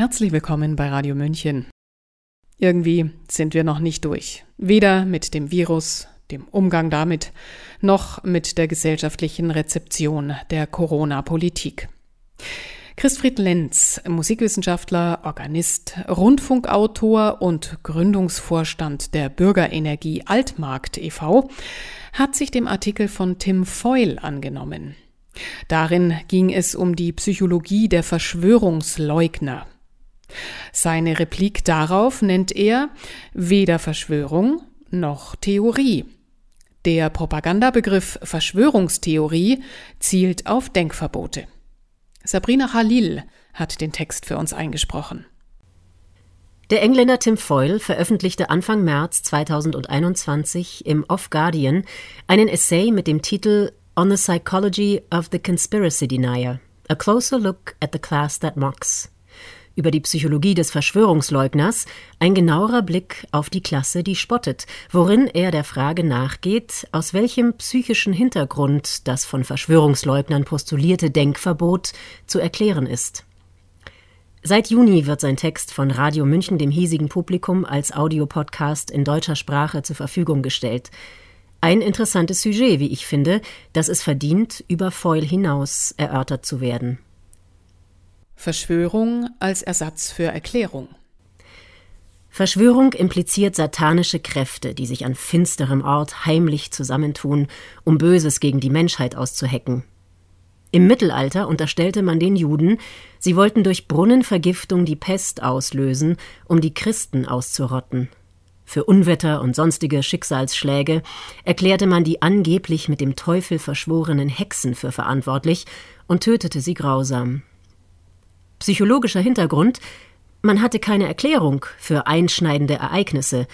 Herzlich willkommen bei Radio München. Irgendwie sind wir noch nicht durch. Weder mit dem Virus, dem Umgang damit, noch mit der gesellschaftlichen Rezeption der Corona-Politik. Christfried Lenz, Musikwissenschaftler, Organist, Rundfunkautor und Gründungsvorstand der Bürgerenergie Altmarkt e.V., hat sich dem Artikel von Tim Foyle angenommen. Darin ging es um die Psychologie der Verschwörungsleugner. Seine Replik darauf nennt er weder Verschwörung noch Theorie. Der Propagandabegriff Verschwörungstheorie zielt auf Denkverbote. Sabrina Khalil hat den Text für uns eingesprochen. Der Engländer Tim Foyle veröffentlichte Anfang März 2021 im Off Guardian einen Essay mit dem Titel On the Psychology of the Conspiracy Denier: A Closer Look at the Class That Mocks über die Psychologie des Verschwörungsleugners ein genauerer Blick auf die Klasse, die spottet, worin er der Frage nachgeht, aus welchem psychischen Hintergrund das von Verschwörungsleugnern postulierte Denkverbot zu erklären ist. Seit Juni wird sein Text von Radio München dem hiesigen Publikum als Audiopodcast in deutscher Sprache zur Verfügung gestellt. Ein interessantes Sujet, wie ich finde, das es verdient, über Foil hinaus erörtert zu werden. Verschwörung als Ersatz für Erklärung. Verschwörung impliziert satanische Kräfte, die sich an finsterem Ort heimlich zusammentun, um Böses gegen die Menschheit auszuhecken. Im Mittelalter unterstellte man den Juden, sie wollten durch Brunnenvergiftung die Pest auslösen, um die Christen auszurotten. Für Unwetter und sonstige Schicksalsschläge erklärte man die angeblich mit dem Teufel verschworenen Hexen für verantwortlich und tötete sie grausam. Psychologischer Hintergrund man hatte keine Erklärung für einschneidende Ereignisse.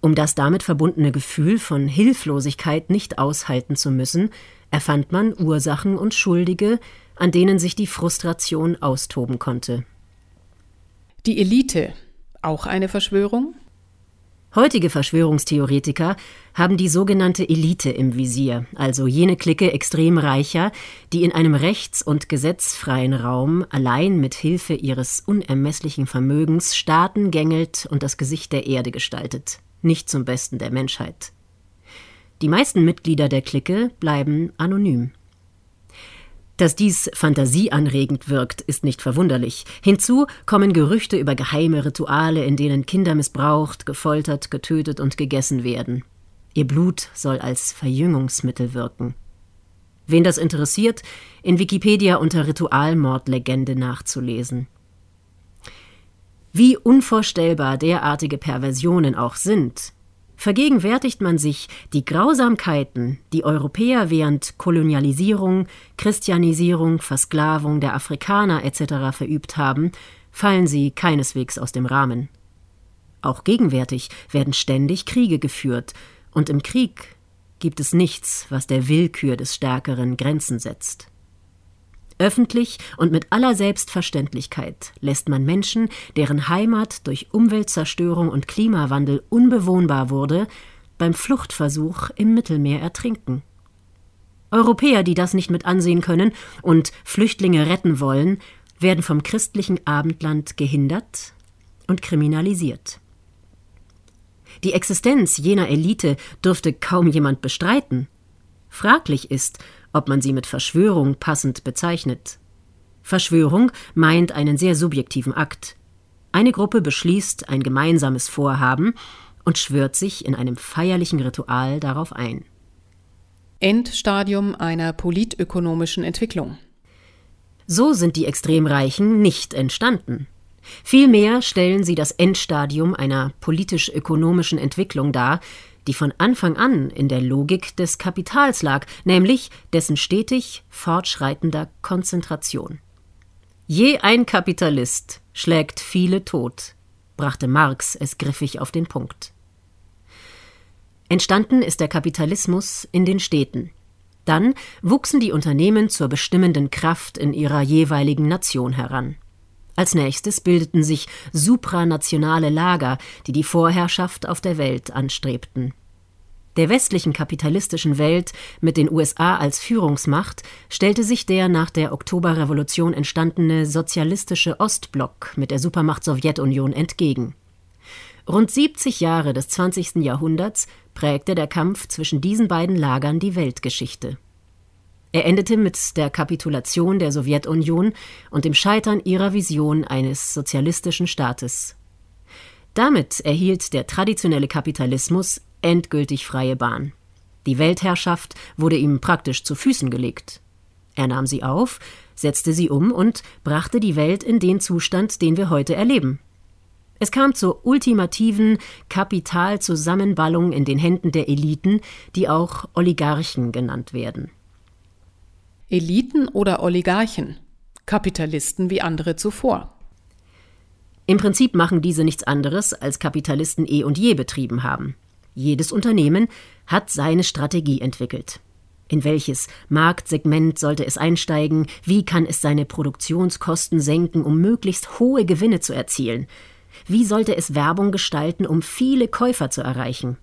Um das damit verbundene Gefühl von Hilflosigkeit nicht aushalten zu müssen, erfand man Ursachen und Schuldige, an denen sich die Frustration austoben konnte. Die Elite, auch eine Verschwörung? Heutige Verschwörungstheoretiker haben die sogenannte Elite im Visier, also jene Clique extrem Reicher, die in einem rechts- und gesetzfreien Raum allein mit Hilfe ihres unermesslichen Vermögens Staaten gängelt und das Gesicht der Erde gestaltet, nicht zum Besten der Menschheit. Die meisten Mitglieder der Clique bleiben anonym. Dass dies fantasieanregend wirkt, ist nicht verwunderlich. Hinzu kommen Gerüchte über geheime Rituale, in denen Kinder missbraucht, gefoltert, getötet und gegessen werden. Ihr Blut soll als Verjüngungsmittel wirken. Wen das interessiert, in Wikipedia unter Ritualmordlegende nachzulesen. Wie unvorstellbar derartige Perversionen auch sind, vergegenwärtigt man sich die Grausamkeiten, die Europäer während Kolonialisierung, Christianisierung, Versklavung der Afrikaner etc. verübt haben, fallen sie keineswegs aus dem Rahmen. Auch gegenwärtig werden ständig Kriege geführt, und im Krieg gibt es nichts, was der Willkür des Stärkeren Grenzen setzt. Öffentlich und mit aller Selbstverständlichkeit lässt man Menschen, deren Heimat durch Umweltzerstörung und Klimawandel unbewohnbar wurde, beim Fluchtversuch im Mittelmeer ertrinken. Europäer, die das nicht mit ansehen können und Flüchtlinge retten wollen, werden vom christlichen Abendland gehindert und kriminalisiert. Die Existenz jener Elite dürfte kaum jemand bestreiten. Fraglich ist, ob man sie mit Verschwörung passend bezeichnet. Verschwörung meint einen sehr subjektiven Akt. Eine Gruppe beschließt ein gemeinsames Vorhaben und schwört sich in einem feierlichen Ritual darauf ein. Endstadium einer politökonomischen Entwicklung. So sind die Extremreichen nicht entstanden. Vielmehr stellen sie das Endstadium einer politisch-ökonomischen Entwicklung dar, die von Anfang an in der Logik des Kapitals lag, nämlich dessen stetig fortschreitender Konzentration. Je ein Kapitalist schlägt viele tot, brachte Marx es griffig auf den Punkt. Entstanden ist der Kapitalismus in den Städten. Dann wuchsen die Unternehmen zur bestimmenden Kraft in ihrer jeweiligen Nation heran. Als nächstes bildeten sich supranationale Lager, die die Vorherrschaft auf der Welt anstrebten. Der westlichen kapitalistischen Welt mit den USA als Führungsmacht stellte sich der nach der Oktoberrevolution entstandene sozialistische Ostblock mit der Supermacht Sowjetunion entgegen. Rund 70 Jahre des 20. Jahrhunderts prägte der Kampf zwischen diesen beiden Lagern die Weltgeschichte. Er endete mit der Kapitulation der Sowjetunion und dem Scheitern ihrer Vision eines sozialistischen Staates. Damit erhielt der traditionelle Kapitalismus endgültig freie Bahn. Die Weltherrschaft wurde ihm praktisch zu Füßen gelegt. Er nahm sie auf, setzte sie um und brachte die Welt in den Zustand, den wir heute erleben. Es kam zur ultimativen Kapitalzusammenballung in den Händen der Eliten, die auch Oligarchen genannt werden. Eliten oder Oligarchen? Kapitalisten wie andere zuvor. Im Prinzip machen diese nichts anderes, als Kapitalisten eh und je betrieben haben. Jedes Unternehmen hat seine Strategie entwickelt. In welches Marktsegment sollte es einsteigen? Wie kann es seine Produktionskosten senken, um möglichst hohe Gewinne zu erzielen? Wie sollte es Werbung gestalten, um viele Käufer zu erreichen?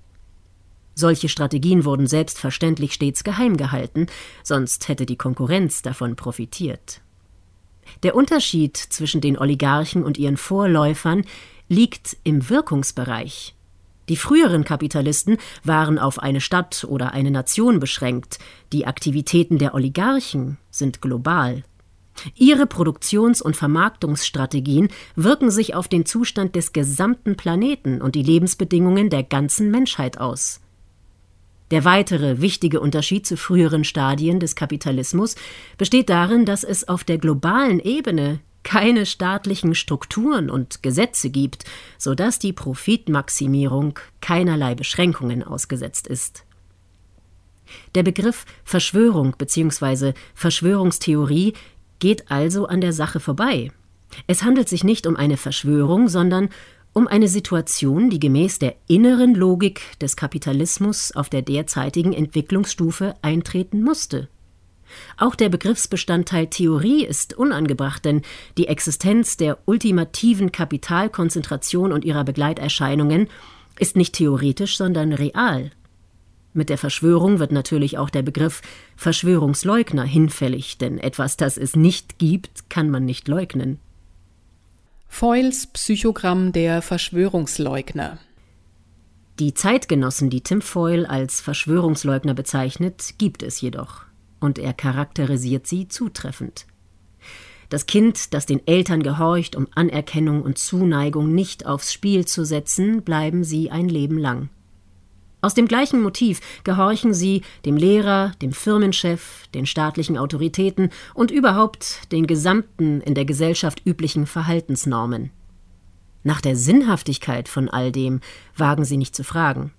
Solche Strategien wurden selbstverständlich stets geheim gehalten, sonst hätte die Konkurrenz davon profitiert. Der Unterschied zwischen den Oligarchen und ihren Vorläufern liegt im Wirkungsbereich. Die früheren Kapitalisten waren auf eine Stadt oder eine Nation beschränkt, die Aktivitäten der Oligarchen sind global. Ihre Produktions- und Vermarktungsstrategien wirken sich auf den Zustand des gesamten Planeten und die Lebensbedingungen der ganzen Menschheit aus. Der weitere wichtige Unterschied zu früheren Stadien des Kapitalismus besteht darin, dass es auf der globalen Ebene keine staatlichen Strukturen und Gesetze gibt, so dass die Profitmaximierung keinerlei Beschränkungen ausgesetzt ist. Der Begriff Verschwörung bzw. Verschwörungstheorie geht also an der Sache vorbei. Es handelt sich nicht um eine Verschwörung, sondern um eine Situation, die gemäß der inneren Logik des Kapitalismus auf der derzeitigen Entwicklungsstufe eintreten musste. Auch der Begriffsbestandteil Theorie ist unangebracht, denn die Existenz der ultimativen Kapitalkonzentration und ihrer Begleiterscheinungen ist nicht theoretisch, sondern real. Mit der Verschwörung wird natürlich auch der Begriff Verschwörungsleugner hinfällig, denn etwas, das es nicht gibt, kann man nicht leugnen. Foyles Psychogramm der Verschwörungsleugner. Die Zeitgenossen, die Tim Foyle als Verschwörungsleugner bezeichnet, gibt es jedoch und er charakterisiert sie zutreffend. Das Kind, das den Eltern gehorcht, um Anerkennung und Zuneigung nicht aufs Spiel zu setzen, bleiben sie ein Leben lang. Aus dem gleichen Motiv gehorchen sie dem Lehrer, dem Firmenchef, den staatlichen Autoritäten und überhaupt den gesamten in der Gesellschaft üblichen Verhaltensnormen. Nach der Sinnhaftigkeit von all dem wagen sie nicht zu fragen.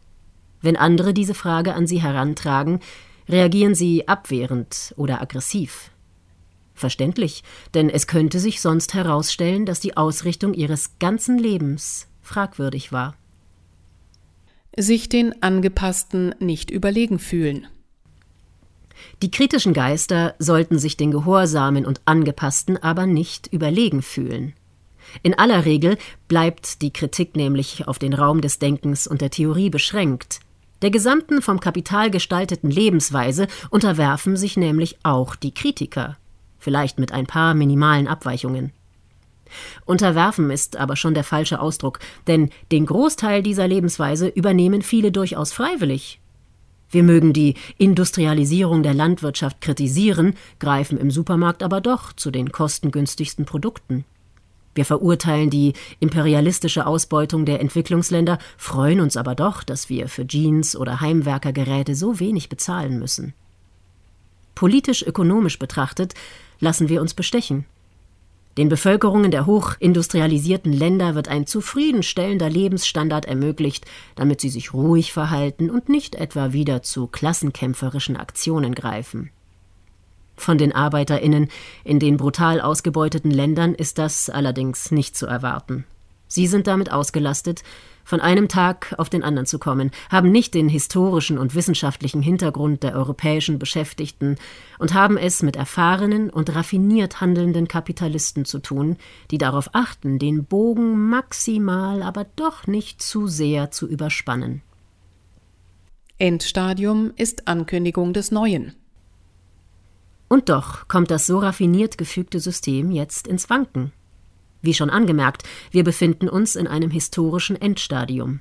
Wenn andere diese Frage an sie herantragen, reagieren sie abwehrend oder aggressiv. Verständlich, denn es könnte sich sonst herausstellen, dass die Ausrichtung ihres ganzen Lebens fragwürdig war. Sich den Angepassten nicht überlegen fühlen. Die kritischen Geister sollten sich den Gehorsamen und Angepassten aber nicht überlegen fühlen. In aller Regel bleibt die Kritik nämlich auf den Raum des Denkens und der Theorie beschränkt, der gesamten vom Kapital gestalteten Lebensweise unterwerfen sich nämlich auch die Kritiker, vielleicht mit ein paar minimalen Abweichungen. Unterwerfen ist aber schon der falsche Ausdruck, denn den Großteil dieser Lebensweise übernehmen viele durchaus freiwillig. Wir mögen die Industrialisierung der Landwirtschaft kritisieren, greifen im Supermarkt aber doch zu den kostengünstigsten Produkten. Wir verurteilen die imperialistische Ausbeutung der Entwicklungsländer, freuen uns aber doch, dass wir für Jeans oder Heimwerkergeräte so wenig bezahlen müssen. Politisch-ökonomisch betrachtet lassen wir uns bestechen. Den Bevölkerungen der hochindustrialisierten Länder wird ein zufriedenstellender Lebensstandard ermöglicht, damit sie sich ruhig verhalten und nicht etwa wieder zu klassenkämpferischen Aktionen greifen. Von den Arbeiterinnen in den brutal ausgebeuteten Ländern ist das allerdings nicht zu erwarten. Sie sind damit ausgelastet, von einem Tag auf den anderen zu kommen, haben nicht den historischen und wissenschaftlichen Hintergrund der europäischen Beschäftigten und haben es mit erfahrenen und raffiniert handelnden Kapitalisten zu tun, die darauf achten, den Bogen maximal, aber doch nicht zu sehr zu überspannen. Endstadium ist Ankündigung des Neuen. Und doch kommt das so raffiniert gefügte System jetzt ins Wanken. Wie schon angemerkt, wir befinden uns in einem historischen Endstadium.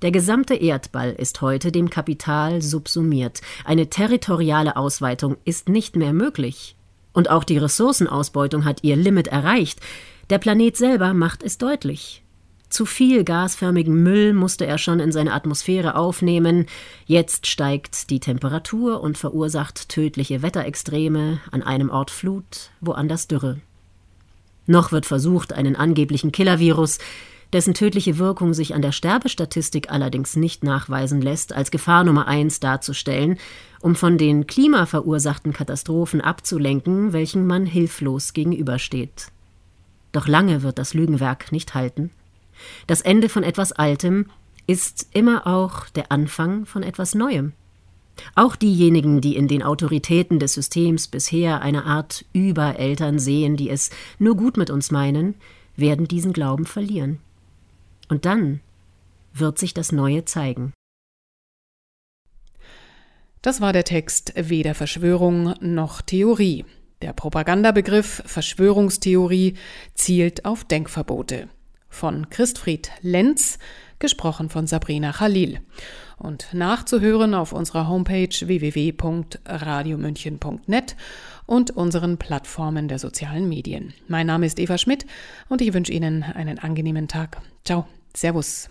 Der gesamte Erdball ist heute dem Kapital subsumiert. Eine territoriale Ausweitung ist nicht mehr möglich. Und auch die Ressourcenausbeutung hat ihr Limit erreicht. Der Planet selber macht es deutlich. Zu viel gasförmigen Müll musste er schon in seine Atmosphäre aufnehmen. Jetzt steigt die Temperatur und verursacht tödliche Wetterextreme, an einem Ort Flut, woanders Dürre. Noch wird versucht, einen angeblichen Killervirus, dessen tödliche Wirkung sich an der Sterbestatistik allerdings nicht nachweisen lässt, als Gefahr Nummer eins darzustellen, um von den klimaverursachten Katastrophen abzulenken, welchen man hilflos gegenübersteht. Doch lange wird das Lügenwerk nicht halten. Das Ende von etwas Altem ist immer auch der Anfang von etwas Neuem. Auch diejenigen, die in den Autoritäten des Systems bisher eine Art Übereltern sehen, die es nur gut mit uns meinen, werden diesen Glauben verlieren. Und dann wird sich das Neue zeigen. Das war der Text Weder Verschwörung noch Theorie. Der Propagandabegriff Verschwörungstheorie zielt auf Denkverbote. Von Christfried Lenz, gesprochen von Sabrina Khalil. Und nachzuhören auf unserer Homepage www.radiomünchen.net und unseren Plattformen der sozialen Medien. Mein Name ist Eva Schmidt und ich wünsche Ihnen einen angenehmen Tag. Ciao, Servus.